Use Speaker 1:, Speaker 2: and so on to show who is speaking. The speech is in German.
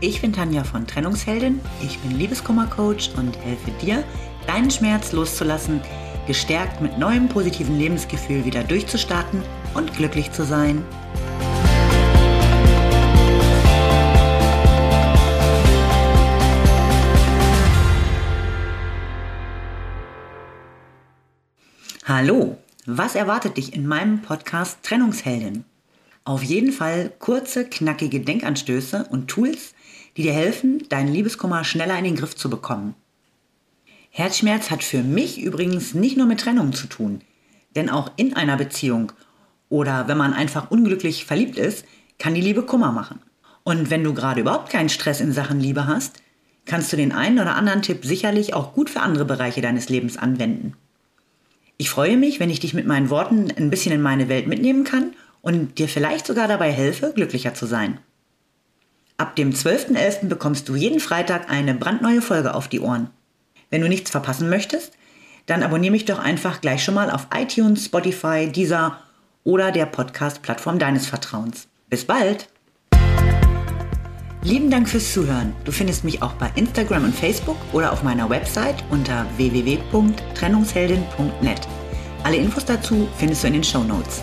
Speaker 1: Ich bin Tanja von Trennungsheldin, ich bin Liebeskummercoach und helfe dir, deinen Schmerz loszulassen, gestärkt mit neuem positiven Lebensgefühl wieder durchzustarten und glücklich zu sein. Hallo, was erwartet dich in meinem Podcast Trennungsheldin? Auf jeden Fall kurze, knackige Denkanstöße und Tools, die dir helfen, deinen Liebeskummer schneller in den Griff zu bekommen. Herzschmerz hat für mich übrigens nicht nur mit Trennung zu tun, denn auch in einer Beziehung oder wenn man einfach unglücklich verliebt ist, kann die Liebe Kummer machen. Und wenn du gerade überhaupt keinen Stress in Sachen Liebe hast, kannst du den einen oder anderen Tipp sicherlich auch gut für andere Bereiche deines Lebens anwenden. Ich freue mich, wenn ich dich mit meinen Worten ein bisschen in meine Welt mitnehmen kann und dir vielleicht sogar dabei helfe, glücklicher zu sein. Ab dem 12.11. bekommst du jeden Freitag eine brandneue Folge auf die Ohren. Wenn du nichts verpassen möchtest, dann abonniere mich doch einfach gleich schon mal auf iTunes, Spotify, Deezer oder der Podcast-Plattform deines Vertrauens. Bis bald! Lieben Dank fürs Zuhören. Du findest mich auch bei Instagram und Facebook oder auf meiner Website unter www.trennungsheldin.net. Alle Infos dazu findest du in den Show Notes.